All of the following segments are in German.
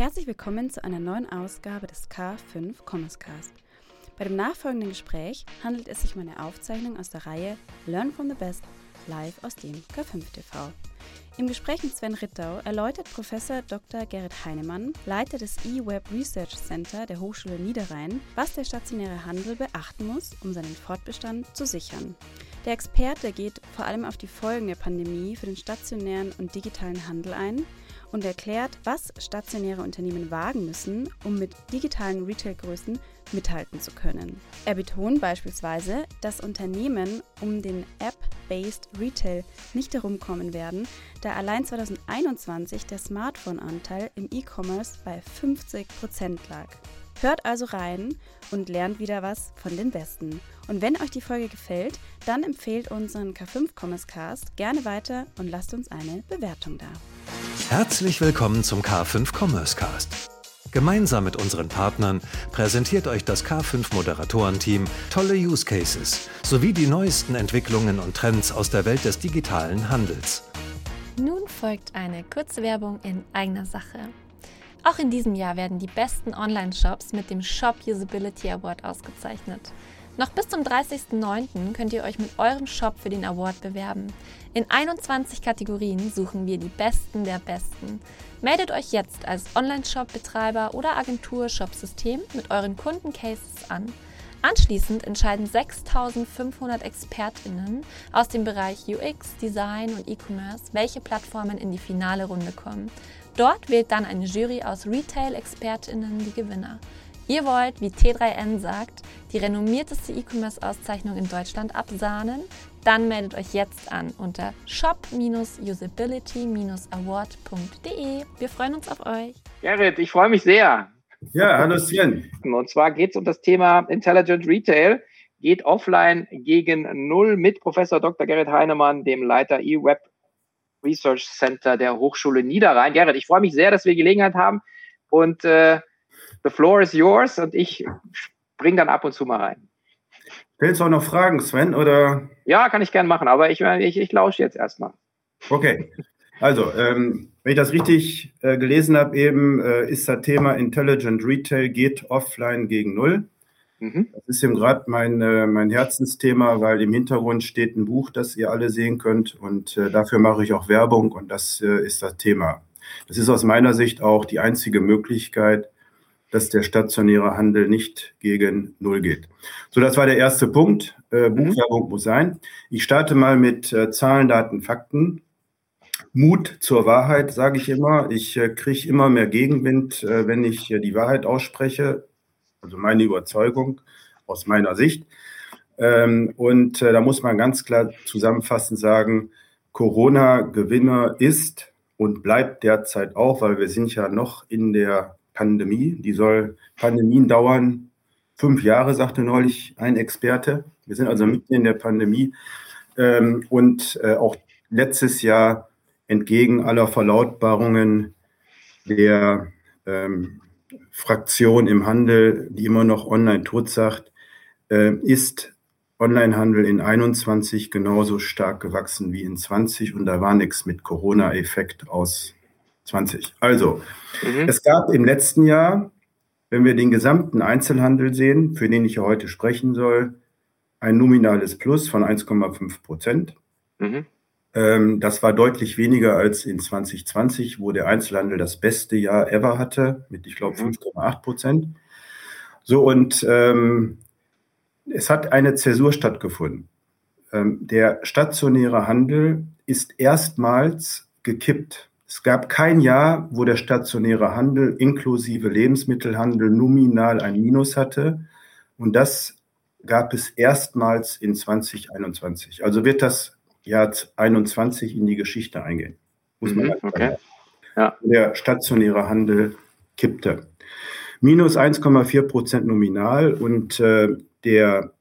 Herzlich willkommen zu einer neuen Ausgabe des K5 Commerce Cast. Bei dem nachfolgenden Gespräch handelt es sich um eine Aufzeichnung aus der Reihe Learn from the Best live aus dem K5 TV. Im Gespräch mit Sven Rittau erläutert Professor Dr. Gerrit Heinemann, Leiter des eWeb Research Center der Hochschule Niederrhein, was der stationäre Handel beachten muss, um seinen Fortbestand zu sichern. Der Experte geht vor allem auf die Folgen der Pandemie für den stationären und digitalen Handel ein und erklärt, was stationäre Unternehmen wagen müssen, um mit digitalen Retailgrößen mithalten zu können. Er betont beispielsweise, dass Unternehmen um den App-Based Retail nicht herumkommen werden, da allein 2021 der Smartphone-Anteil im E-Commerce bei 50% lag. Hört also rein und lernt wieder was von den Besten. Und wenn euch die Folge gefällt, dann empfehlt unseren K5 Commerce Cast gerne weiter und lasst uns eine Bewertung da. Herzlich willkommen zum K5 Commerce Cast. Gemeinsam mit unseren Partnern präsentiert euch das K5 Moderatorenteam tolle Use Cases sowie die neuesten Entwicklungen und Trends aus der Welt des digitalen Handels. Nun folgt eine kurze Werbung in eigener Sache. Auch in diesem Jahr werden die besten Online-Shops mit dem Shop Usability Award ausgezeichnet. Noch bis zum 30.09. könnt ihr euch mit eurem Shop für den Award bewerben. In 21 Kategorien suchen wir die Besten der Besten. Meldet euch jetzt als Online-Shop-Betreiber oder Agentur Shopsystem mit euren Kundencases an. Anschließend entscheiden 6500 ExpertInnen aus dem Bereich UX, Design und E-Commerce, welche Plattformen in die finale Runde kommen. Dort wählt dann eine Jury aus Retail-ExpertInnen die Gewinner. Ihr wollt, wie T3N sagt, die renommierteste E-Commerce-Auszeichnung in Deutschland absahnen? Dann meldet euch jetzt an unter shop-usability-award.de. Wir freuen uns auf euch. Gerrit, ich freue mich sehr. Ja, hallo Sven. Und zwar geht es um das Thema Intelligent Retail. Geht offline gegen Null mit Professor Dr. Gerrit Heinemann, dem Leiter eWeb Research Center der Hochschule Niederrhein. Gerrit, ich freue mich sehr, dass wir Gelegenheit haben und äh, the floor is yours und ich spring dann ab und zu mal rein. Willst du auch noch Fragen, Sven, oder? Ja, kann ich gerne machen, aber ich, ich, ich lausche jetzt erstmal. Okay. Also, ähm, wenn ich das richtig äh, gelesen habe, eben äh, ist das Thema Intelligent Retail geht offline gegen Null. Mhm. Das ist eben gerade mein, äh, mein Herzensthema, weil im Hintergrund steht ein Buch, das ihr alle sehen könnt und äh, dafür mache ich auch Werbung und das äh, ist das Thema. Das ist aus meiner Sicht auch die einzige Möglichkeit, dass der stationäre Handel nicht gegen Null geht. So, das war der erste Punkt. Äh, mhm. Buchwerbung muss sein. Ich starte mal mit äh, Zahlen, Daten, Fakten. Mut zur Wahrheit, sage ich immer. Ich äh, kriege immer mehr Gegenwind, äh, wenn ich die Wahrheit ausspreche. Also meine Überzeugung aus meiner Sicht. Ähm, und äh, da muss man ganz klar zusammenfassend sagen, Corona-Gewinner ist und bleibt derzeit auch, weil wir sind ja noch in der Pandemie. Die soll Pandemien dauern fünf Jahre, sagte neulich ein Experte. Wir sind also mitten in der Pandemie. Ähm, und äh, auch letztes Jahr entgegen aller Verlautbarungen der ähm, Fraktion im Handel, die immer noch online tot sagt, äh, ist Onlinehandel in 21 genauso stark gewachsen wie in 20 und da war nichts mit Corona-Effekt aus 20. Also, mhm. es gab im letzten Jahr, wenn wir den gesamten Einzelhandel sehen, für den ich ja heute sprechen soll, ein nominales Plus von 1,5 Prozent. Mhm. Ähm, das war deutlich weniger als in 2020, wo der Einzelhandel das beste Jahr ever hatte, mit, ich glaube, mhm. 5,8 Prozent. So, und ähm, es hat eine Zäsur stattgefunden. Ähm, der stationäre Handel ist erstmals gekippt es gab kein Jahr, wo der stationäre Handel inklusive Lebensmittelhandel nominal ein Minus hatte. Und das gab es erstmals in 2021. Also wird das Jahr 21 in die Geschichte eingehen. Muss man mhm, okay. Ja. Der stationäre Handel kippte. Minus 1,4 Prozent nominal und äh, der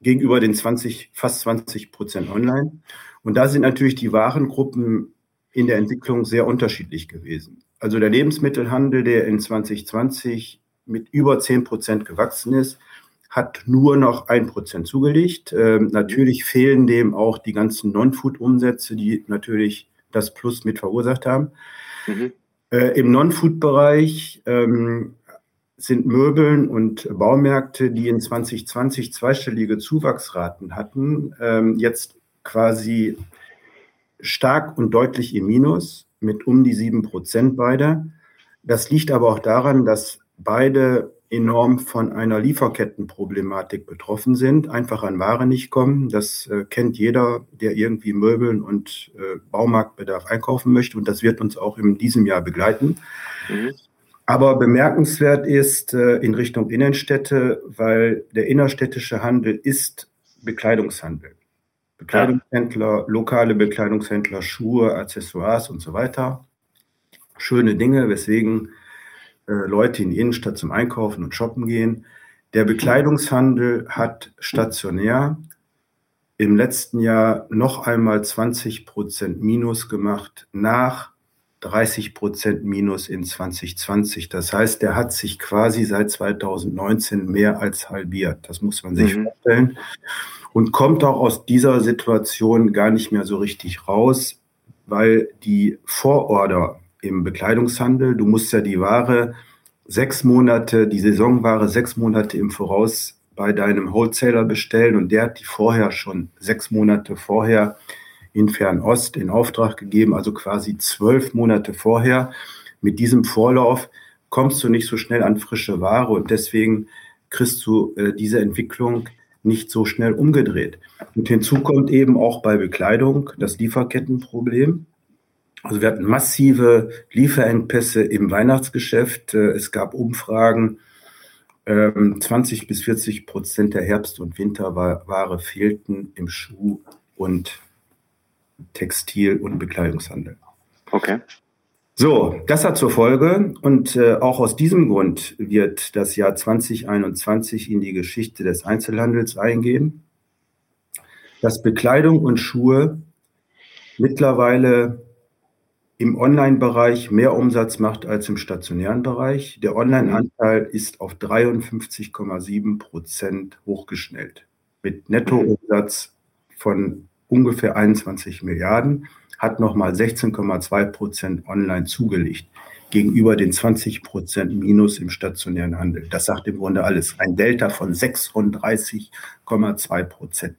gegenüber den 20, fast 20 Prozent online. Und da sind natürlich die Warengruppen in der Entwicklung sehr unterschiedlich gewesen. Also der Lebensmittelhandel, der in 2020 mit über 10 Prozent gewachsen ist, hat nur noch ein Prozent zugelegt. Ähm, natürlich fehlen dem auch die ganzen Non-Food-Umsätze, die natürlich das Plus mit verursacht haben. Mhm. Äh, Im Non-Food-Bereich ähm, sind Möbeln und Baumärkte, die in 2020 zweistellige Zuwachsraten hatten, ähm, jetzt quasi stark und deutlich im Minus mit um die sieben Prozent beide. Das liegt aber auch daran, dass beide enorm von einer Lieferkettenproblematik betroffen sind, einfach an Ware nicht kommen. Das äh, kennt jeder, der irgendwie Möbeln und äh, Baumarktbedarf einkaufen möchte und das wird uns auch in diesem Jahr begleiten. Mhm. Aber bemerkenswert ist äh, in Richtung Innenstädte, weil der innerstädtische Handel ist Bekleidungshandel. Bekleidungshändler, lokale Bekleidungshändler, Schuhe, Accessoires und so weiter. Schöne Dinge, weswegen äh, Leute in die Innenstadt zum Einkaufen und Shoppen gehen. Der Bekleidungshandel hat stationär im letzten Jahr noch einmal 20 Prozent Minus gemacht nach 30 Prozent Minus in 2020. Das heißt, der hat sich quasi seit 2019 mehr als halbiert. Das muss man sich mhm. vorstellen. Und kommt auch aus dieser Situation gar nicht mehr so richtig raus, weil die Vororder im Bekleidungshandel. Du musst ja die Ware sechs Monate, die Saisonware sechs Monate im Voraus bei deinem Wholesaler bestellen und der hat die vorher schon sechs Monate vorher in Fernost in Auftrag gegeben, also quasi zwölf Monate vorher. Mit diesem Vorlauf kommst du nicht so schnell an frische Ware und deswegen kriegst du äh, diese Entwicklung nicht so schnell umgedreht. Und hinzu kommt eben auch bei Bekleidung das Lieferkettenproblem. Also wir hatten massive Lieferengpässe im Weihnachtsgeschäft. Äh, es gab Umfragen, 20 ähm, bis 40 Prozent der Herbst- und Winterware fehlten im Schuh- und Textil- und Bekleidungshandel. Okay. So, das hat zur Folge und äh, auch aus diesem Grund wird das Jahr 2021 in die Geschichte des Einzelhandels eingehen, dass Bekleidung und Schuhe mittlerweile im Online-Bereich mehr Umsatz macht als im stationären Bereich. Der Online-Anteil ist auf 53,7 Prozent hochgeschnellt. Mit Nettoumsatz von ungefähr 21 Milliarden hat nochmal 16,2 Prozent online zugelegt gegenüber den 20 Prozent Minus im stationären Handel. Das sagt im Grunde alles. Ein Delta von 36,2 Prozent.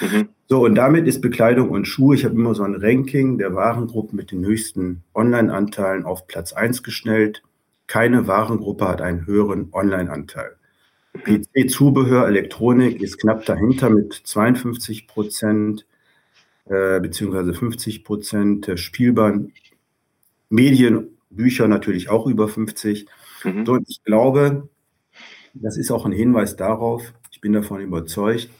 Mhm. So, und damit ist Bekleidung und Schuhe, ich habe immer so ein Ranking der Warengruppen mit den höchsten Online-Anteilen auf Platz 1 gestellt. Keine Warengruppe hat einen höheren Online-Anteil. PC-Zubehör, Elektronik ist knapp dahinter mit 52 Prozent, äh, beziehungsweise 50 Prozent. Spielbahn, Medien, Bücher natürlich auch über 50. Mhm. So, ich glaube, das ist auch ein Hinweis darauf, ich bin davon überzeugt,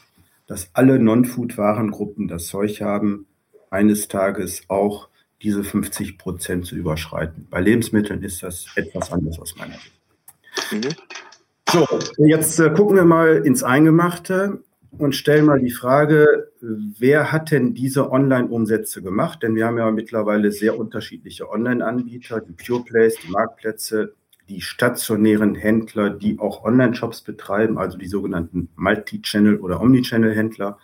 dass alle Non-Food-Warengruppen das Zeug haben, eines Tages auch diese 50 Prozent zu überschreiten. Bei Lebensmitteln ist das etwas anders aus meiner Sicht. Mhm. So, jetzt äh, gucken wir mal ins Eingemachte und stellen mal die Frage, wer hat denn diese Online-Umsätze gemacht? Denn wir haben ja mittlerweile sehr unterschiedliche Online-Anbieter, die Pure Plays, die Marktplätze, die stationären Händler, die auch Online-Shops betreiben, also die sogenannten Multi-Channel- oder Omnichannel-Händler,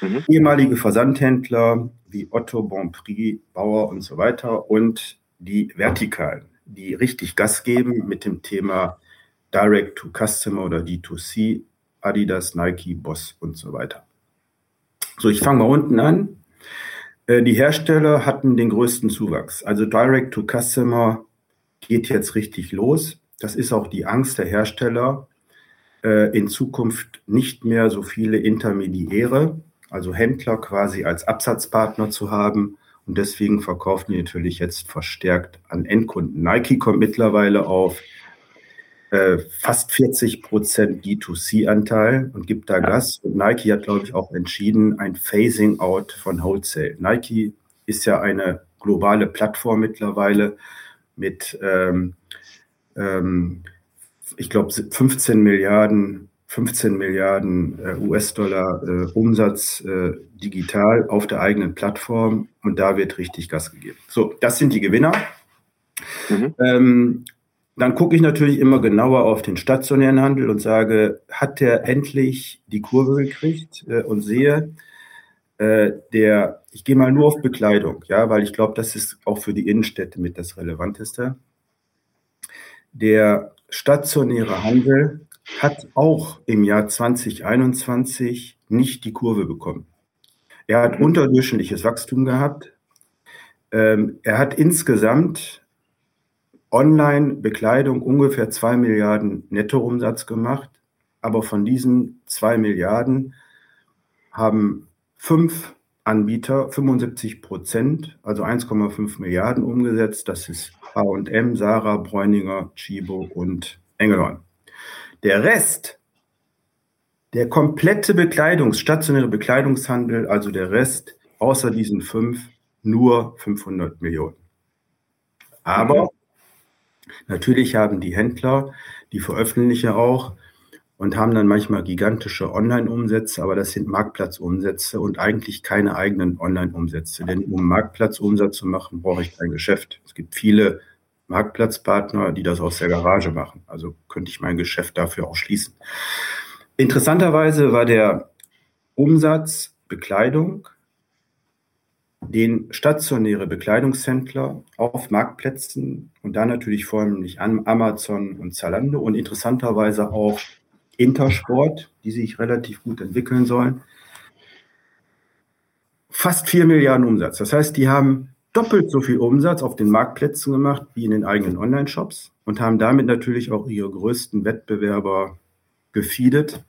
mhm. ehemalige Versandhändler wie Otto, Bonprix, Bauer und so weiter und die Vertikalen, die richtig Gas geben mit dem Thema Direct to Customer oder D2C, Adidas, Nike, Boss und so weiter. So, ich fange mal unten an. Äh, die Hersteller hatten den größten Zuwachs. Also Direct to Customer geht jetzt richtig los. Das ist auch die Angst der Hersteller, äh, in Zukunft nicht mehr so viele Intermediäre, also Händler quasi als Absatzpartner zu haben. Und deswegen verkaufen die natürlich jetzt verstärkt an Endkunden. Nike kommt mittlerweile auf äh, fast 40 Prozent D2C-Anteil und gibt da Gas. Und Nike hat, glaube ich, auch entschieden, ein Phasing-out von Wholesale. Nike ist ja eine globale Plattform mittlerweile mit, ähm, ähm, ich glaube, 15 Milliarden 15 Milliarden äh, US-Dollar äh, Umsatz äh, digital auf der eigenen Plattform und da wird richtig Gas gegeben. So, das sind die Gewinner. Mhm. Ähm, dann gucke ich natürlich immer genauer auf den stationären Handel und sage, hat der endlich die Kurve gekriegt äh, und sehe, äh, der, ich gehe mal nur auf Bekleidung, ja, weil ich glaube, das ist auch für die Innenstädte mit das Relevanteste. der stationäre Handel hat auch im Jahr 2021 nicht die Kurve bekommen. Er hat unterdurchschnittliches Wachstum gehabt. Ähm, er hat insgesamt Online-Bekleidung ungefähr zwei Milliarden Nettoumsatz gemacht. Aber von diesen zwei Milliarden haben fünf Anbieter 75 Prozent, also 1,5 Milliarden umgesetzt. Das ist H&M, Sarah, Bräuninger, Chibo und Engelhorn. Der Rest, der komplette Bekleidungs-, stationäre Bekleidungshandel, also der Rest, außer diesen fünf, nur 500 Millionen. Aber natürlich haben die Händler, die veröffentlichen auch, und haben dann manchmal gigantische Online-Umsätze, aber das sind Marktplatzumsätze und eigentlich keine eigenen Online-Umsätze. Denn um Marktplatzumsatz zu machen, brauche ich kein Geschäft. Es gibt viele Marktplatzpartner, die das aus der Garage machen. Also könnte ich mein Geschäft dafür auch schließen. Interessanterweise war der Umsatz Bekleidung, den stationäre Bekleidungshändler auf Marktplätzen und dann natürlich vornehmlich an Amazon und Zalando und interessanterweise auch Intersport, die sich relativ gut entwickeln sollen. Fast 4 Milliarden Umsatz. Das heißt, die haben doppelt so viel Umsatz auf den Marktplätzen gemacht wie in den eigenen Online-Shops und haben damit natürlich auch ihre größten Wettbewerber gefeedet.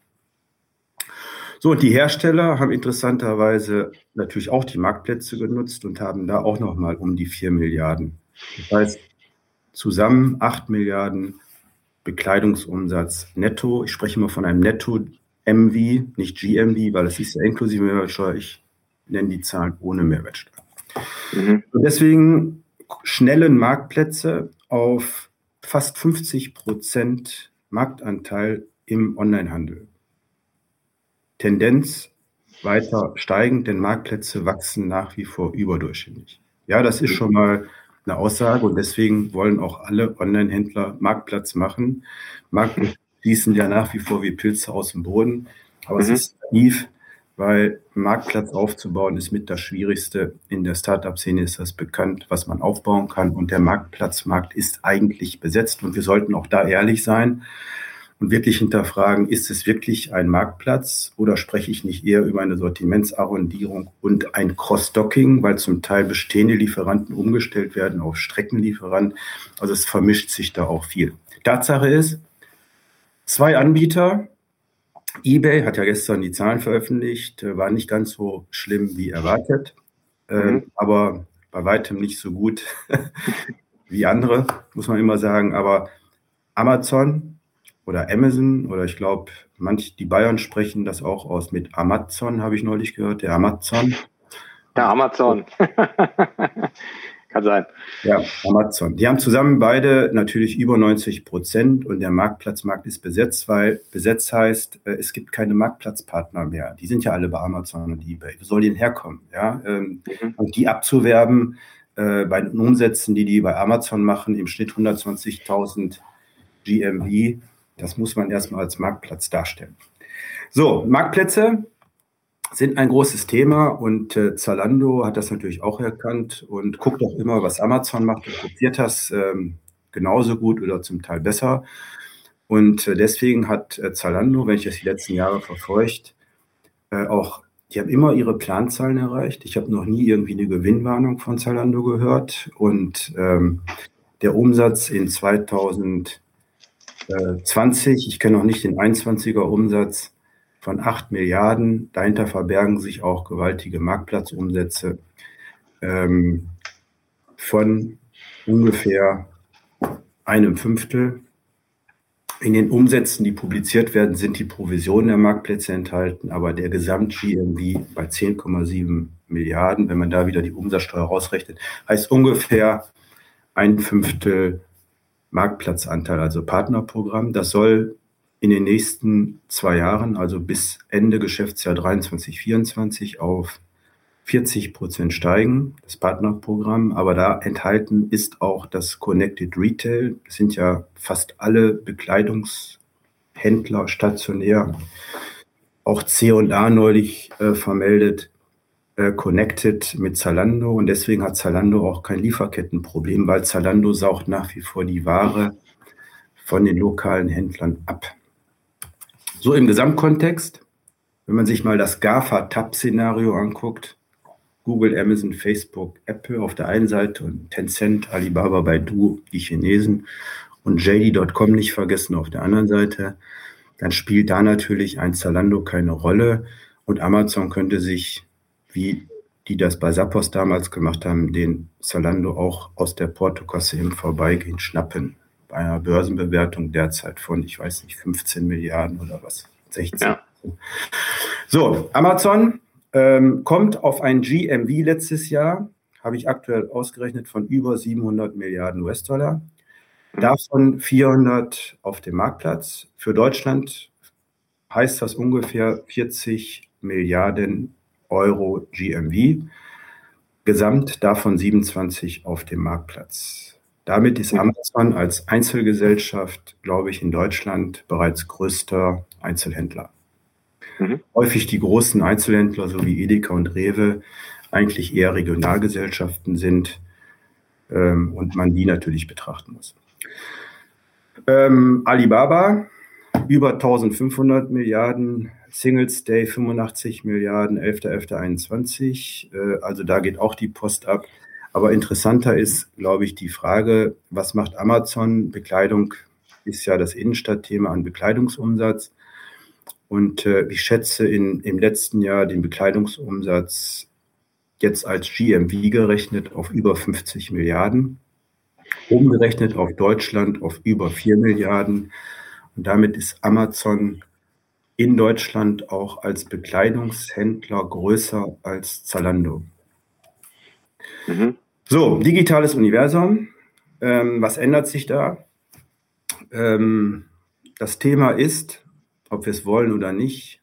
So, und die Hersteller haben interessanterweise natürlich auch die Marktplätze genutzt und haben da auch nochmal um die 4 Milliarden. Das heißt, zusammen 8 Milliarden Bekleidungsumsatz netto. Ich spreche immer von einem Netto-MV, nicht GMV, weil das ist ja inklusive Mehrwertsteuer. Ich nenne die Zahlen ohne Mehrwertsteuer. Mhm. Und deswegen schnellen Marktplätze auf fast 50 Prozent Marktanteil im Onlinehandel. Tendenz weiter steigend, denn Marktplätze wachsen nach wie vor überdurchschnittlich. Ja, das ist schon mal eine Aussage und deswegen wollen auch alle Online-Händler Marktplatz machen. Marktplätze fließen ja nach wie vor wie Pilze aus dem Boden, aber mhm. es ist naiv, weil Marktplatz aufzubauen ist mit das Schwierigste. In der Startup-Szene ist das bekannt, was man aufbauen kann und der Marktplatzmarkt ist eigentlich besetzt und wir sollten auch da ehrlich sein und wirklich hinterfragen, ist es wirklich ein Marktplatz oder spreche ich nicht eher über eine Sortimentsarrondierung und ein Cross-Docking, weil zum Teil bestehende Lieferanten umgestellt werden auf Streckenlieferanten. Also es vermischt sich da auch viel. Tatsache ist, zwei Anbieter, eBay hat ja gestern die Zahlen veröffentlicht, war nicht ganz so schlimm wie erwartet, äh, mhm. aber bei weitem nicht so gut wie andere, muss man immer sagen. Aber Amazon oder Amazon oder ich glaube, manch die Bayern sprechen das auch aus mit Amazon, habe ich neulich gehört, der Amazon. Der Amazon. Kann sein. Ja, Amazon. Die haben zusammen beide natürlich über 90 Prozent und der Marktplatzmarkt ist besetzt, weil besetzt heißt, äh, es gibt keine Marktplatzpartner mehr. Die sind ja alle bei Amazon und eBay. Wo soll die denn herkommen? Ja, ähm, mhm. und die abzuwerben äh, bei den Umsätzen, die die bei Amazon machen, im Schnitt 120.000 GMV, das muss man erstmal als Marktplatz darstellen. So, Marktplätze sind ein großes Thema und äh, Zalando hat das natürlich auch erkannt und guckt auch immer, was Amazon macht und kopiert das ähm, genauso gut oder zum Teil besser. Und äh, deswegen hat äh, Zalando, wenn ich das die letzten Jahre verfolgt, äh, auch, die haben immer ihre Planzahlen erreicht. Ich habe noch nie irgendwie eine Gewinnwarnung von Zalando gehört. Und ähm, der Umsatz in 2000 20, ich kenne noch nicht den 21er Umsatz von 8 Milliarden. Dahinter verbergen sich auch gewaltige Marktplatzumsätze ähm, von ungefähr einem Fünftel. In den Umsätzen, die publiziert werden, sind die Provisionen der Marktplätze enthalten, aber der Gesamt-GMV bei 10,7 Milliarden, wenn man da wieder die Umsatzsteuer rausrechnet, heißt ungefähr ein Fünftel Marktplatzanteil, also Partnerprogramm. Das soll in den nächsten zwei Jahren, also bis Ende Geschäftsjahr 23, 24 auf 40 Prozent steigen, das Partnerprogramm. Aber da enthalten ist auch das Connected Retail. Das sind ja fast alle Bekleidungshändler stationär. Auch C&A neulich äh, vermeldet, connected mit Zalando und deswegen hat Zalando auch kein Lieferkettenproblem, weil Zalando saugt nach wie vor die Ware von den lokalen Händlern ab. So im Gesamtkontext, wenn man sich mal das GAFA-Tab-Szenario anguckt, Google, Amazon, Facebook, Apple auf der einen Seite und Tencent, Alibaba, Baidu, die Chinesen und JD.com nicht vergessen auf der anderen Seite, dann spielt da natürlich ein Zalando keine Rolle und Amazon könnte sich, wie die das bei Zappos damals gemacht haben, den Zalando auch aus der Portokasse im Vorbeigehen schnappen. Bei einer Börsenbewertung derzeit von, ich weiß nicht, 15 Milliarden oder was, 16. Ja. So, Amazon ähm, kommt auf ein GMV letztes Jahr, habe ich aktuell ausgerechnet, von über 700 Milliarden US-Dollar. Davon 400 auf dem Marktplatz. Für Deutschland heißt das ungefähr 40 Milliarden Euro GMV. Gesamt davon 27 auf dem Marktplatz. Damit ist Amazon als Einzelgesellschaft, glaube ich, in Deutschland bereits größter Einzelhändler. Mhm. Häufig die großen Einzelhändler, so wie Edeka und Rewe, eigentlich eher Regionalgesellschaften sind ähm, und man die natürlich betrachten muss. Ähm, Alibaba, über 1500 Milliarden, Singles Day 85 Milliarden, 11.11.21. Äh, also da geht auch die Post ab. Aber interessanter ist, glaube ich, die Frage, was macht Amazon? Bekleidung ist ja das Innenstadtthema an Bekleidungsumsatz. Und äh, ich schätze in, im letzten Jahr den Bekleidungsumsatz jetzt als GMV gerechnet auf über 50 Milliarden, umgerechnet auf Deutschland auf über 4 Milliarden. Und damit ist Amazon in Deutschland auch als Bekleidungshändler größer als Zalando. Mhm. So, digitales Universum. Ähm, was ändert sich da? Ähm, das Thema ist, ob wir es wollen oder nicht,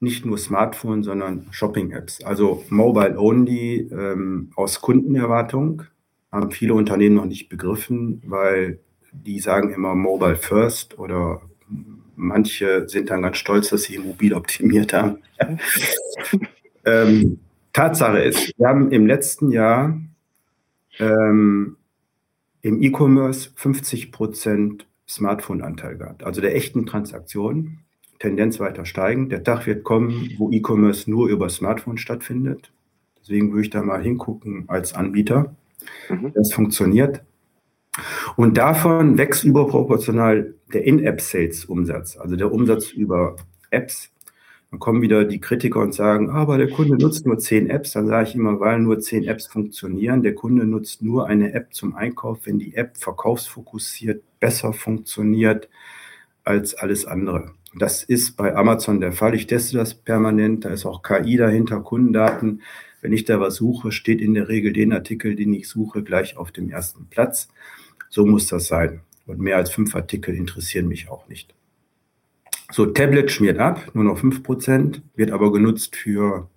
nicht nur Smartphone, sondern Shopping-Apps. Also Mobile Only ähm, aus Kundenerwartung haben viele Unternehmen noch nicht begriffen, weil die sagen immer Mobile First oder manche sind dann ganz stolz, dass sie mobil optimiert haben. ähm, Tatsache ist, wir haben im letzten Jahr ähm, im E-Commerce 50 Prozent Smartphone-Anteil gehabt, also der echten Transaktionen, Tendenz weiter steigen. Der Tag wird kommen, wo E-Commerce nur über Smartphone stattfindet. Deswegen würde ich da mal hingucken als Anbieter. Mhm. Das funktioniert. Und davon wächst überproportional der In-App-Sales-Umsatz, also der Umsatz über Apps. Dann kommen wieder die Kritiker und sagen, aber der Kunde nutzt nur zehn Apps. Dann sage ich immer, weil nur zehn Apps funktionieren. Der Kunde nutzt nur eine App zum Einkauf, wenn die App verkaufsfokussiert besser funktioniert als alles andere. Das ist bei Amazon der Fall. Ich teste das permanent. Da ist auch KI dahinter, Kundendaten. Wenn ich da was suche, steht in der Regel den Artikel, den ich suche, gleich auf dem ersten Platz. So muss das sein. Und mehr als fünf Artikel interessieren mich auch nicht. So, Tablet schmiert ab, nur noch fünf Prozent, wird aber genutzt für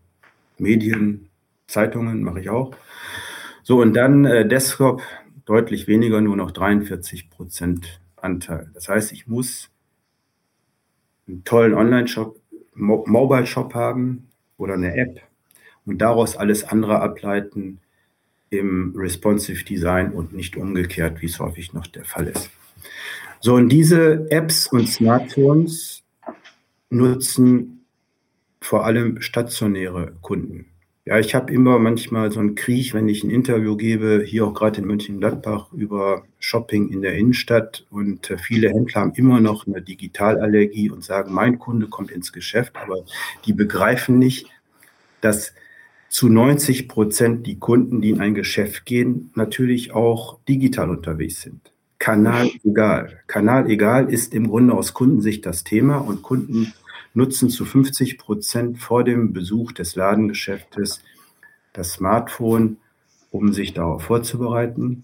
Medien, Zeitungen, mache ich auch. So, und dann äh, Desktop deutlich weniger, nur noch 43 Prozent Anteil. Das heißt, ich muss einen tollen Online-Shop, Mo Mobile-Shop haben oder eine App und daraus alles andere ableiten im Responsive Design und nicht umgekehrt, wie es häufig noch der Fall ist. So, und diese Apps und Smartphones nutzen vor allem stationäre Kunden. Ja, ich habe immer manchmal so einen Krieg, wenn ich ein Interview gebe, hier auch gerade in Mönchengladbach über Shopping in der Innenstadt. Und äh, viele Händler haben immer noch eine Digitalallergie und sagen, mein Kunde kommt ins Geschäft, aber die begreifen nicht, dass zu 90 Prozent die Kunden, die in ein Geschäft gehen, natürlich auch digital unterwegs sind. Kanal egal. Kanal egal ist im Grunde aus Kundensicht das Thema und Kunden nutzen zu 50 Prozent vor dem Besuch des Ladengeschäftes das Smartphone, um sich darauf vorzubereiten.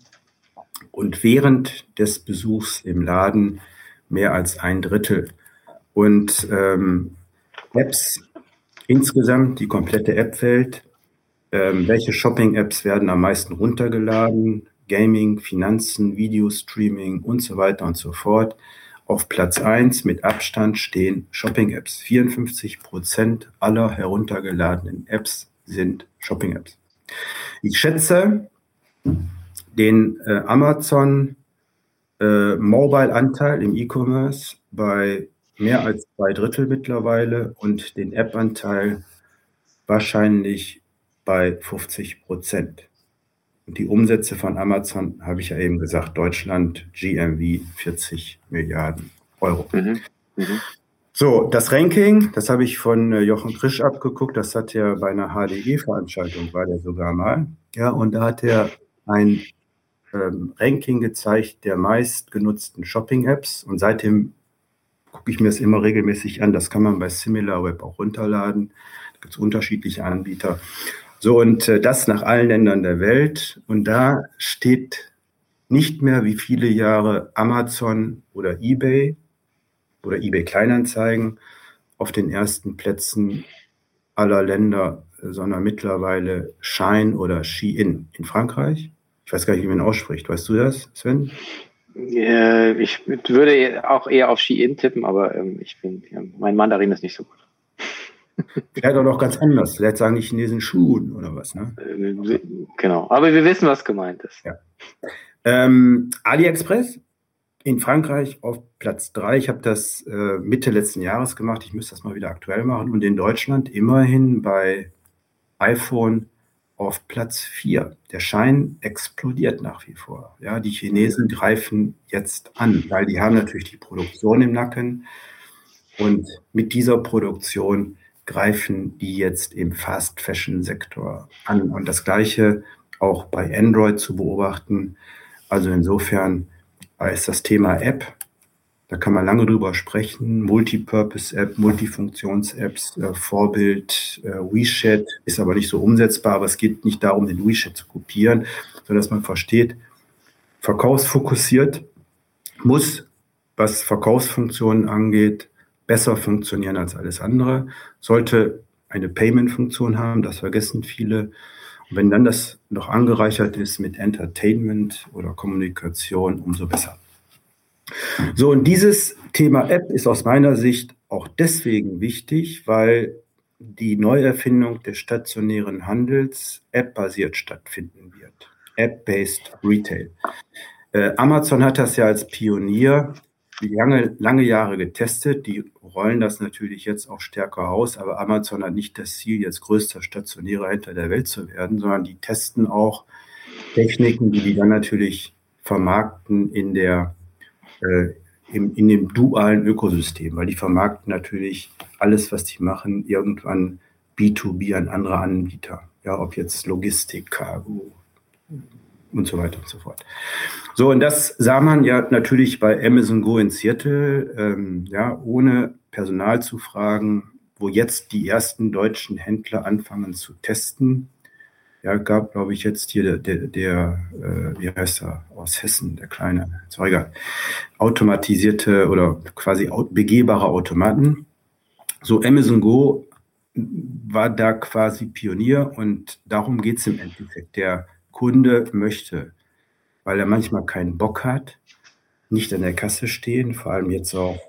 Und während des Besuchs im Laden mehr als ein Drittel. Und ähm, Apps insgesamt, die komplette App-Welt, ähm, welche Shopping-Apps werden am meisten runtergeladen? Gaming, Finanzen, Videostreaming und so weiter und so fort. Auf Platz 1 mit Abstand stehen Shopping-Apps. 54 Prozent aller heruntergeladenen Apps sind Shopping-Apps. Ich schätze den äh, Amazon Äh, Mobile-Anteil im E-Commerce bei mehr als zwei Drittel mittlerweile und den App-Anteil wahrscheinlich bei 50 Prozent. Und die Umsätze von Amazon, habe ich ja eben gesagt, Deutschland, GMV 40 Milliarden Euro. Mhm. Mhm. So, das Ranking, das habe ich von äh, Jochen Krisch abgeguckt. Das hat er bei einer HDE-Veranstaltung, war der sogar mal. Ja, und da hat er ein ähm, Ranking gezeigt der meistgenutzten Shopping-Apps. Und seitdem gucke ich mir das immer regelmäßig an. Das kann man bei SimilarWeb auch runterladen. Da gibt es unterschiedliche Anbieter. So, und äh, das nach allen Ländern der Welt. Und da steht nicht mehr wie viele Jahre Amazon oder eBay oder eBay Kleinanzeigen auf den ersten Plätzen aller Länder, sondern mittlerweile Shine oder Shein in Frankreich. Ich weiß gar nicht, wie man ausspricht. Weißt du das, Sven? Ja, ich würde auch eher auf Shein tippen, aber ähm, ich bin, ja, mein Mandarin ist nicht so gut. Vielleicht auch noch ganz anders. Vielleicht sagen die Chinesen Schuhen oder was, ne? Äh, genau, aber wir wissen, was gemeint ist. Ja. Ähm, AliExpress in Frankreich auf Platz 3. Ich habe das äh, Mitte letzten Jahres gemacht. Ich müsste das mal wieder aktuell machen. Und in Deutschland immerhin bei iPhone auf Platz 4. Der Schein explodiert nach wie vor. Ja, die Chinesen greifen jetzt an, weil die haben natürlich die Produktion im Nacken. Und mit dieser Produktion greifen die jetzt im Fast Fashion Sektor an. Und das Gleiche auch bei Android zu beobachten. Also insofern ist das Thema App. Da kann man lange drüber sprechen. Multipurpose-App, Multifunktions-Apps, äh, Vorbild, äh, WeChat ist aber nicht so umsetzbar. Aber es geht nicht darum, den WeChat zu kopieren, sondern dass man versteht, verkaufsfokussiert muss, was Verkaufsfunktionen angeht, besser funktionieren als alles andere. Sollte eine Payment-Funktion haben, das vergessen viele. Und wenn dann das noch angereichert ist mit Entertainment oder Kommunikation, umso besser. So, und dieses Thema App ist aus meiner Sicht auch deswegen wichtig, weil die Neuerfindung des stationären Handels App-basiert stattfinden wird. App-based Retail. Äh, Amazon hat das ja als Pionier lange, lange Jahre getestet. Die rollen das natürlich jetzt auch stärker aus, aber Amazon hat nicht das Ziel, jetzt größter stationärer Händler der Welt zu werden, sondern die testen auch Techniken, die die dann natürlich vermarkten in der äh, im, in dem dualen Ökosystem, weil die vermarkten natürlich alles, was die machen, irgendwann B2B an andere Anbieter. Ja, ob jetzt Logistik, Cargo, und so weiter und so fort. So, und das sah man ja natürlich bei Amazon Go in Seattle, ähm, ja, ohne Personal zu fragen, wo jetzt die ersten deutschen Händler anfangen zu testen. Ja, gab, glaube ich, jetzt hier der, der, der äh, wie heißt er, aus Hessen, der kleine Zeuger, automatisierte oder quasi begehbare Automaten. So, Amazon Go war da quasi Pionier und darum geht es im Endeffekt. Der Kunde möchte, weil er manchmal keinen Bock hat, nicht an der Kasse stehen, vor allem jetzt auch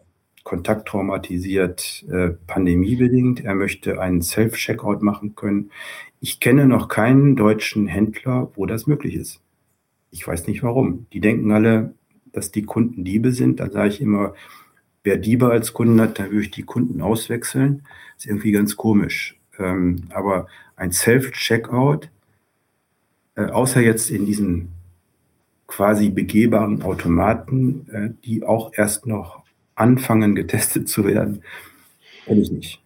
kontakttraumatisiert, äh, pandemiebedingt. Er möchte einen Self-Checkout machen können. Ich kenne noch keinen deutschen Händler, wo das möglich ist. Ich weiß nicht warum. Die denken alle, dass die Kunden Diebe sind. Da sage ich immer, wer Diebe als Kunden hat, dann würde ich die Kunden auswechseln. Das ist irgendwie ganz komisch. Ähm, aber ein Self-Checkout äh, außer jetzt in diesen quasi begehbaren Automaten, äh, die auch erst noch anfangen getestet zu werden, kenne ich nicht.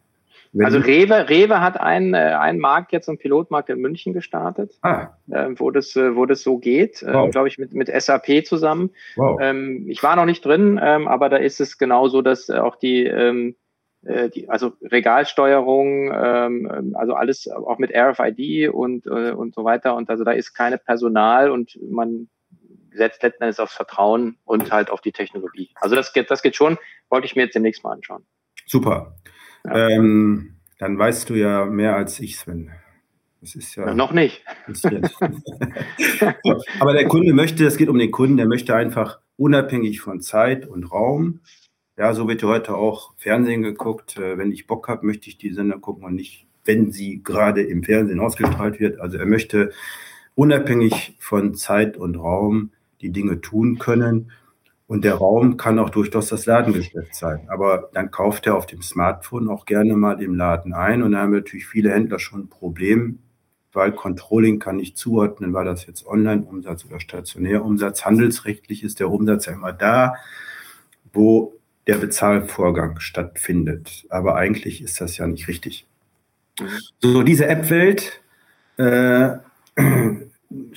Wenn also Rewe, Rewe hat einen, äh, einen Markt jetzt, einen Pilotmarkt in München gestartet, ah. äh, wo, das, äh, wo das so geht, äh, wow. glaube ich, mit, mit SAP zusammen. Wow. Ähm, ich war noch nicht drin, ähm, aber da ist es genauso, dass auch die, ähm, äh, die, also Regalsteuerung, ähm, also alles auch mit RFID und, äh, und so weiter. Und also da ist keine Personal und man setzt letzten Endes aufs Vertrauen und halt auf die Technologie. Also das geht, das geht schon, wollte ich mir jetzt demnächst mal anschauen. Super. Ja. Ähm, dann weißt du ja mehr als ich, Sven. Das ist ja. Noch nicht. Aber der Kunde möchte, es geht um den Kunden, der möchte einfach unabhängig von Zeit und Raum ja, so wird heute auch Fernsehen geguckt. Äh, wenn ich Bock habe, möchte ich die Sender gucken und nicht, wenn sie gerade im Fernsehen ausgestrahlt wird. Also er möchte unabhängig von Zeit und Raum die Dinge tun können. Und der Raum kann auch durchaus das Ladengeschäft sein. Aber dann kauft er auf dem Smartphone auch gerne mal im Laden ein. Und da haben natürlich viele Händler schon ein Problem, weil Controlling kann nicht zuordnen, war das jetzt Online-Umsatz oder Stationärumsatz. Handelsrechtlich ist der Umsatz ja immer da, wo der Bezahlvorgang stattfindet. Aber eigentlich ist das ja nicht richtig. So, diese App-Welt äh,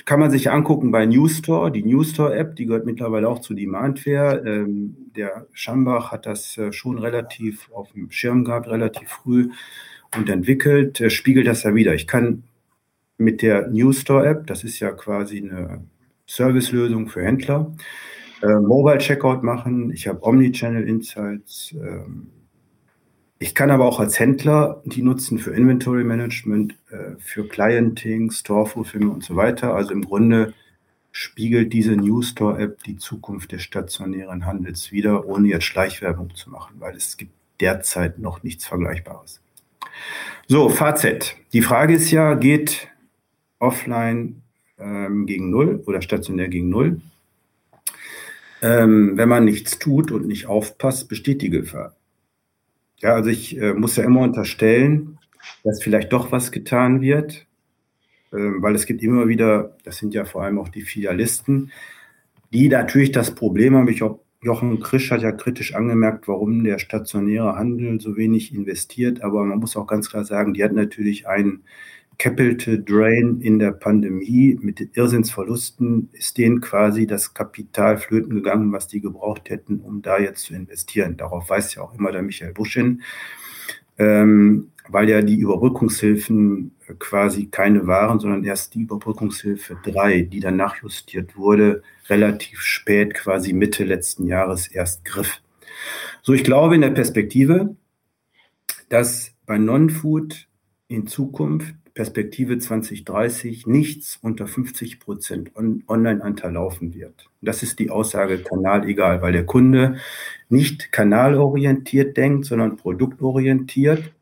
kann man sich angucken bei Newstore, die Newstore-App, die gehört mittlerweile auch zu Demandware. Ähm, der Schambach hat das äh, schon relativ auf dem Schirm gehabt, relativ früh und entwickelt, äh, spiegelt das ja wieder. Ich kann mit der Newstore-App, das ist ja quasi eine Servicelösung für Händler, äh, Mobile Checkout machen. Ich habe Omnichannel Insights. Ähm, ich kann aber auch als Händler die nutzen für Inventory Management, äh, für Clienting, Store Fulfillment und so weiter. Also im Grunde spiegelt diese New Store App die Zukunft des stationären Handels wieder, ohne jetzt Schleichwerbung zu machen, weil es gibt derzeit noch nichts Vergleichbares. So, Fazit. Die Frage ist ja, geht offline ähm, gegen Null oder stationär gegen Null? Ähm, wenn man nichts tut und nicht aufpasst, besteht die Gefahr. Ja, also ich äh, muss ja immer unterstellen, dass vielleicht doch was getan wird, äh, weil es gibt immer wieder, das sind ja vor allem auch die Filialisten, die natürlich das Problem haben. Ich glaube, Jochen Krisch hat ja kritisch angemerkt, warum der stationäre Handel so wenig investiert. Aber man muss auch ganz klar sagen, die hat natürlich einen Capital Drain in der Pandemie mit Irrsinnsverlusten ist denen quasi das Kapital flöten gegangen, was die gebraucht hätten, um da jetzt zu investieren. Darauf weist ja auch immer der Michael Busch hin, ähm, weil ja die Überbrückungshilfen quasi keine waren, sondern erst die Überbrückungshilfe 3, die dann nachjustiert wurde, relativ spät, quasi Mitte letzten Jahres erst griff. So, ich glaube in der Perspektive, dass bei Non-Food in Zukunft Perspektive 2030 nichts unter 50 Prozent Online-Anteil laufen wird. Das ist die Aussage kanalegal, weil der Kunde nicht kanalorientiert denkt, sondern produktorientiert.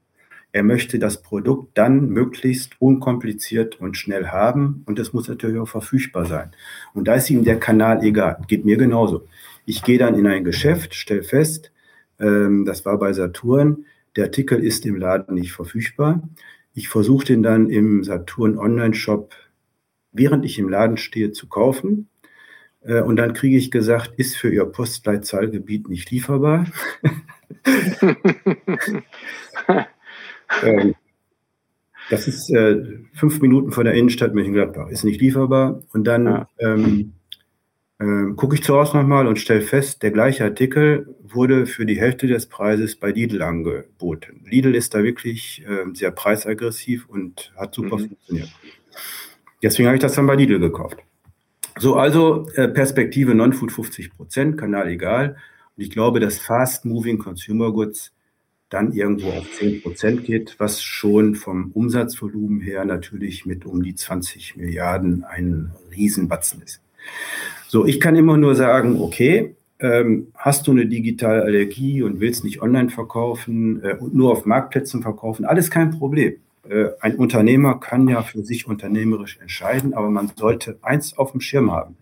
Er möchte das Produkt dann möglichst unkompliziert und schnell haben und es muss natürlich auch verfügbar sein. Und da ist ihm der Kanal egal. Geht mir genauso. Ich gehe dann in ein Geschäft, stelle fest, ähm, das war bei Saturn, der Artikel ist im Laden nicht verfügbar. Ich versuche den dann im Saturn Online-Shop, während ich im Laden stehe, zu kaufen. Äh, und dann kriege ich gesagt, ist für Ihr Postleitzahlgebiet nicht lieferbar. ähm, das ist äh, fünf Minuten von der Innenstadt Mönchengladbach, ist nicht lieferbar. Und dann ja. ähm, ähm, gucke ich zu Hause nochmal und stelle fest, der gleiche Artikel wurde für die Hälfte des Preises bei Lidl angeboten. Lidl ist da wirklich äh, sehr preisaggressiv und hat super mhm. funktioniert. Deswegen habe ich das dann bei Lidl gekauft. So, also äh, Perspektive Non-Food 50 Prozent, Kanal egal. Und ich glaube, dass Fast-Moving Consumer Goods dann irgendwo auf 10 Prozent geht, was schon vom Umsatzvolumen her natürlich mit um die 20 Milliarden ein Riesenbatzen ist. So, ich kann immer nur sagen, okay, ähm, hast du eine digitale Allergie und willst nicht online verkaufen äh, und nur auf Marktplätzen verkaufen, alles kein Problem. Äh, ein Unternehmer kann ja für sich unternehmerisch entscheiden, aber man sollte eins auf dem Schirm haben.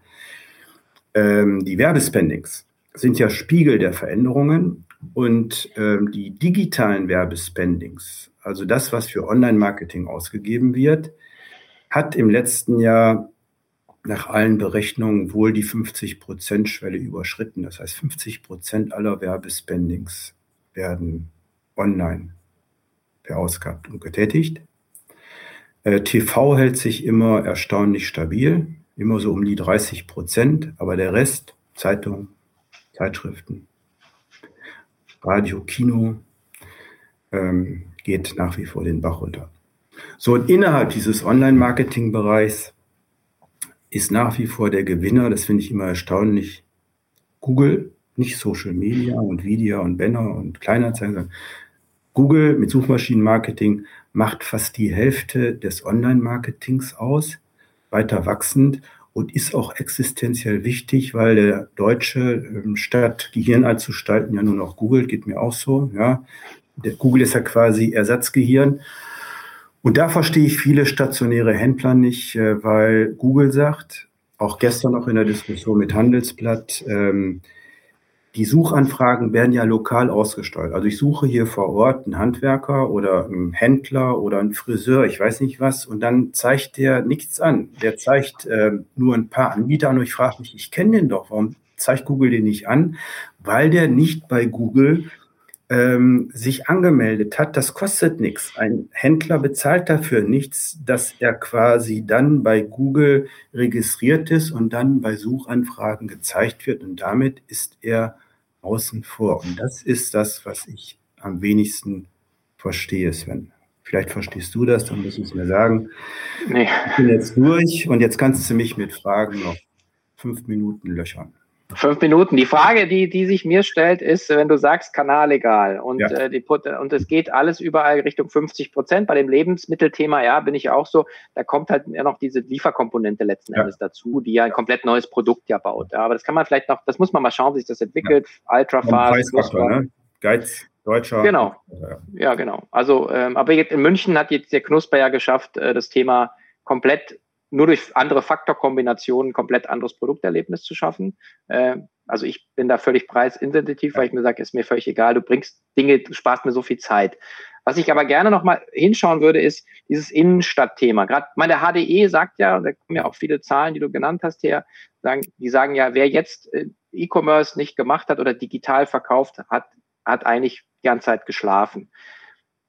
Ähm, die Werbespendings sind ja Spiegel der Veränderungen und ähm, die digitalen Werbespendings, also das, was für Online-Marketing ausgegeben wird, hat im letzten Jahr nach allen Berechnungen wohl die 50-Prozent-Schwelle überschritten. Das heißt, 50 Prozent aller Werbespendings werden online verausgabt und getätigt. Äh, TV hält sich immer erstaunlich stabil, immer so um die 30 Prozent, aber der Rest, Zeitung, Zeitschriften, Radio, Kino, ähm, geht nach wie vor den Bach runter. So, und innerhalb dieses Online-Marketing-Bereichs ist nach wie vor der Gewinner. Das finde ich immer erstaunlich. Google, nicht Social Media und Video und Banner und Kleinanzeigen, sondern Google mit Suchmaschinenmarketing macht fast die Hälfte des Online-Marketings aus, weiter wachsend und ist auch existenziell wichtig, weil der Deutsche ähm, statt Gehirn einzustalten ja nur noch Google, geht mir auch so. Ja, der Google ist ja quasi Ersatzgehirn und da verstehe ich viele stationäre Händler nicht, äh, weil Google sagt, auch gestern noch in der Diskussion mit Handelsblatt, ähm, die Suchanfragen werden ja lokal ausgesteuert. Also ich suche hier vor Ort einen Handwerker oder einen Händler oder einen Friseur, ich weiß nicht was, und dann zeigt der nichts an. Der zeigt äh, nur ein paar Anbieter an und ich frage mich, ich kenne den doch, warum zeigt Google den nicht an? Weil der nicht bei Google ähm, sich angemeldet hat, das kostet nichts. Ein Händler bezahlt dafür nichts, dass er quasi dann bei Google registriert ist und dann bei Suchanfragen gezeigt wird und damit ist er außen vor. Und das ist das, was ich am wenigsten verstehe, Sven. Vielleicht verstehst du das, dann muss ich es mir sagen. Nee. Ich bin jetzt durch und jetzt kannst du mich mit Fragen noch fünf Minuten löchern. Fünf Minuten. Die Frage, die, die sich mir stellt, ist, wenn du sagst, kanalegal und, ja. äh, die, und es geht alles überall Richtung 50 Prozent. Bei dem Lebensmittelthema, ja, bin ich auch so. Da kommt halt ja noch diese Lieferkomponente letzten ja. Endes dazu, die ja ein komplett neues Produkt ja baut. Ja, aber das kann man vielleicht noch, das muss man mal schauen, wie sich das entwickelt. Ja. Ultrafast. Ne? Geiz, Deutscher. Genau. Ja, genau. Also, ähm, aber jetzt in München hat jetzt der Knusper ja geschafft, äh, das Thema komplett nur durch andere Faktorkombinationen komplett anderes Produkterlebnis zu schaffen. Äh, also ich bin da völlig preisinsensitiv, weil ich mir sage, ist mir völlig egal, du bringst Dinge, du sparst mir so viel Zeit. Was ich aber gerne nochmal hinschauen würde, ist dieses Innenstadtthema. Gerade meine HDE sagt ja, da kommen ja auch viele Zahlen, die du genannt hast her, sagen, die sagen ja, wer jetzt äh, E-Commerce nicht gemacht hat oder digital verkauft hat, hat eigentlich die ganze Zeit geschlafen.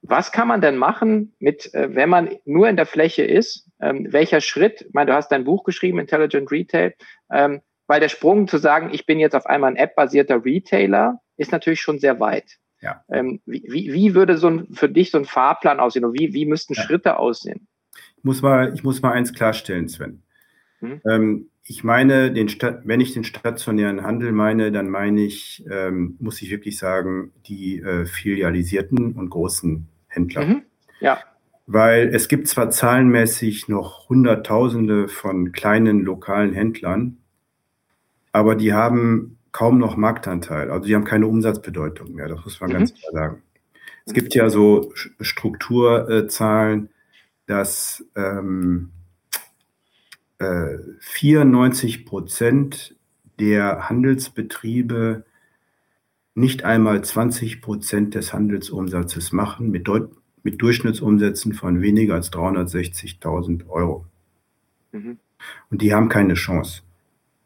Was kann man denn machen mit, äh, wenn man nur in der Fläche ist? Ähm, welcher Schritt? Ich meine, du hast dein Buch geschrieben, Intelligent Retail, ähm, weil der Sprung zu sagen, ich bin jetzt auf einmal ein App-basierter Retailer, ist natürlich schon sehr weit. Ja. Ähm, wie, wie würde so ein, für dich so ein Fahrplan aussehen? Und wie, wie müssten ja. Schritte aussehen? Ich muss mal, ich muss mal eins klarstellen, Sven. Mhm. Ähm, ich meine, den Stadt, wenn ich den stationären Handel meine, dann meine ich, ähm, muss ich wirklich sagen, die äh, filialisierten und großen Händler. Mhm. Ja. Weil es gibt zwar zahlenmäßig noch Hunderttausende von kleinen lokalen Händlern, aber die haben kaum noch Marktanteil. Also die haben keine Umsatzbedeutung mehr. Das muss man mhm. ganz klar sagen. Es gibt ja so Strukturzahlen, dass ähm, äh, 94 Prozent der Handelsbetriebe nicht einmal 20 Prozent des Handelsumsatzes machen mit, mit Durchschnittsumsätzen von weniger als 360.000 Euro. Mhm. Und die haben keine Chance.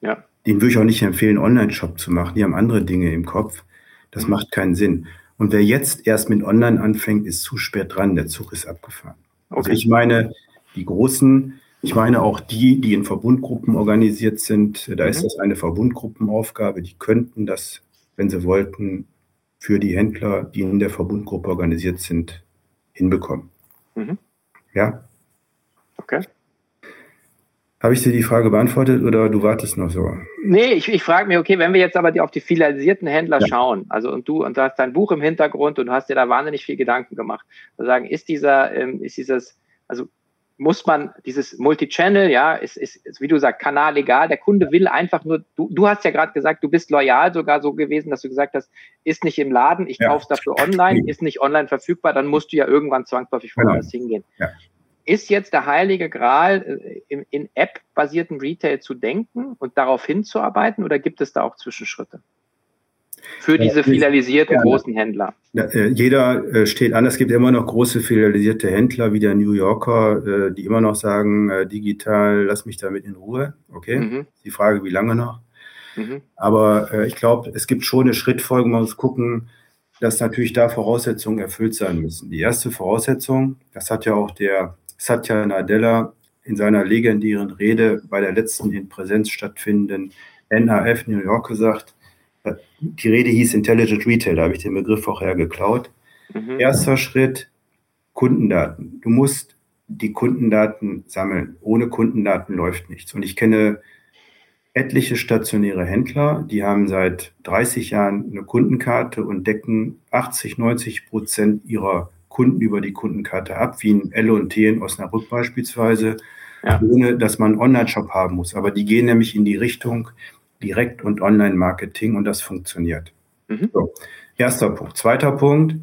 Ja. Den würde ich auch nicht empfehlen, Online-Shop zu machen. Die haben andere Dinge im Kopf. Das mhm. macht keinen Sinn. Und wer jetzt erst mit Online anfängt, ist zu spät dran. Der Zug ist abgefahren. Also okay. Also ich meine, die großen, ich meine auch die, die in Verbundgruppen organisiert sind, da ist mhm. das eine Verbundgruppenaufgabe. Die könnten das wenn sie wollten, für die Händler, die in der Verbundgruppe organisiert sind, hinbekommen. Mhm. Ja? Okay. Habe ich dir die Frage beantwortet oder du wartest noch so? Nee, ich, ich frage mich, okay, wenn wir jetzt aber die, auf die filialisierten Händler ja. schauen, also und du und du hast dein Buch im Hintergrund und du hast dir da wahnsinnig viel Gedanken gemacht, sagen, ist dieser, ähm, ist dieses, also muss man dieses Multichannel, ja, ist, ist, ist, wie du sagst, Kanal egal. Der Kunde will einfach nur, du, du hast ja gerade gesagt, du bist loyal sogar so gewesen, dass du gesagt hast, ist nicht im Laden, ich ja. kaufe es dafür online, ist nicht online verfügbar, dann musst du ja irgendwann zwangsläufig woanders genau. hingehen. Ja. Ist jetzt der heilige Gral, äh, in, in App-basierten Retail zu denken und darauf hinzuarbeiten oder gibt es da auch Zwischenschritte? Für diese filialisierten ja, großen Händler? Äh, jeder äh, steht an. Es gibt immer noch große filialisierte Händler wie der New Yorker, äh, die immer noch sagen, digital, lass mich damit in Ruhe. Okay, mhm. die Frage, wie lange noch? Mhm. Aber ich glaube, es gibt schon eine Schrittfolge. Man muss gucken, dass natürlich da Voraussetzungen erfüllt sein müssen. Die erste Voraussetzung, das hat ja auch der Satya Nadella in seiner legendären Rede bei der letzten in Präsenz stattfindenden NHF New York gesagt, die Rede hieß Intelligent Retail, da habe ich den Begriff auch hergeklaut. Mhm. Erster Schritt, Kundendaten. Du musst die Kundendaten sammeln. Ohne Kundendaten läuft nichts. Und ich kenne etliche stationäre Händler, die haben seit 30 Jahren eine Kundenkarte und decken 80, 90 Prozent ihrer Kunden über die Kundenkarte ab, wie ein L&T in Osnabrück beispielsweise, ja. ohne dass man einen Online-Shop haben muss. Aber die gehen nämlich in die Richtung, Direkt- und Online-Marketing und das funktioniert. Mhm. So, erster Punkt. Zweiter Punkt.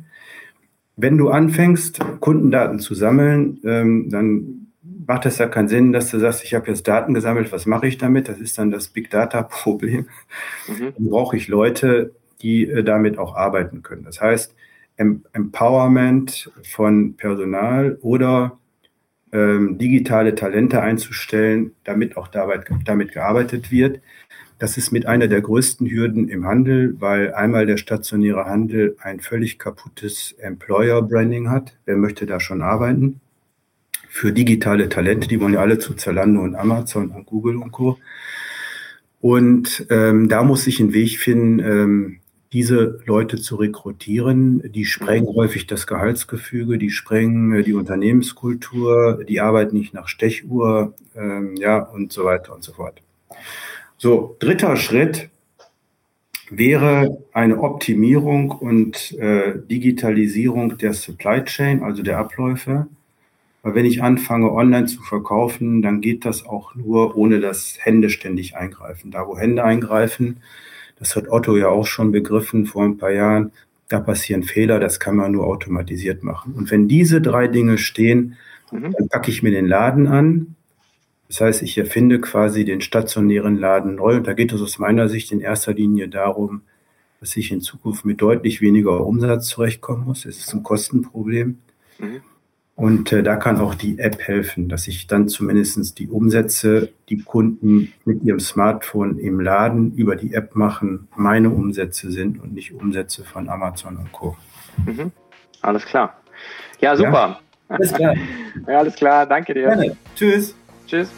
Wenn du anfängst, Kundendaten zu sammeln, ähm, dann macht es ja keinen Sinn, dass du sagst, ich habe jetzt Daten gesammelt, was mache ich damit? Das ist dann das Big Data-Problem. Mhm. Dann brauche ich Leute, die äh, damit auch arbeiten können. Das heißt, em Empowerment von Personal oder ähm, digitale Talente einzustellen, damit auch dabei, damit gearbeitet wird. Das ist mit einer der größten Hürden im Handel, weil einmal der stationäre Handel ein völlig kaputtes Employer-Branding hat. Wer möchte da schon arbeiten? Für digitale Talente, die wollen ja alle zu Zalando und Amazon und Google und Co. Und ähm, da muss ich einen Weg finden, ähm, diese Leute zu rekrutieren. Die sprengen häufig das Gehaltsgefüge, die sprengen äh, die Unternehmenskultur, die arbeiten nicht nach Stechuhr, ähm, ja, und so weiter und so fort. So, dritter Schritt wäre eine Optimierung und äh, Digitalisierung der Supply Chain, also der Abläufe. Weil wenn ich anfange, online zu verkaufen, dann geht das auch nur, ohne dass Hände ständig eingreifen. Da, wo Hände eingreifen, das hat Otto ja auch schon begriffen vor ein paar Jahren, da passieren Fehler, das kann man nur automatisiert machen. Und wenn diese drei Dinge stehen, mhm. dann packe ich mir den Laden an, das heißt, ich erfinde quasi den stationären Laden neu. Und da geht es aus meiner Sicht in erster Linie darum, dass ich in Zukunft mit deutlich weniger Umsatz zurechtkommen muss. Es ist ein Kostenproblem. Mhm. Und äh, da kann auch die App helfen, dass ich dann zumindest die Umsätze, die Kunden mit ihrem Smartphone im Laden über die App machen, meine Umsätze sind und nicht Umsätze von Amazon und Co. Mhm. Alles klar. Ja, super. Ja, alles klar. ja, alles klar. Danke dir. Gerne. Tschüss. Tschüss.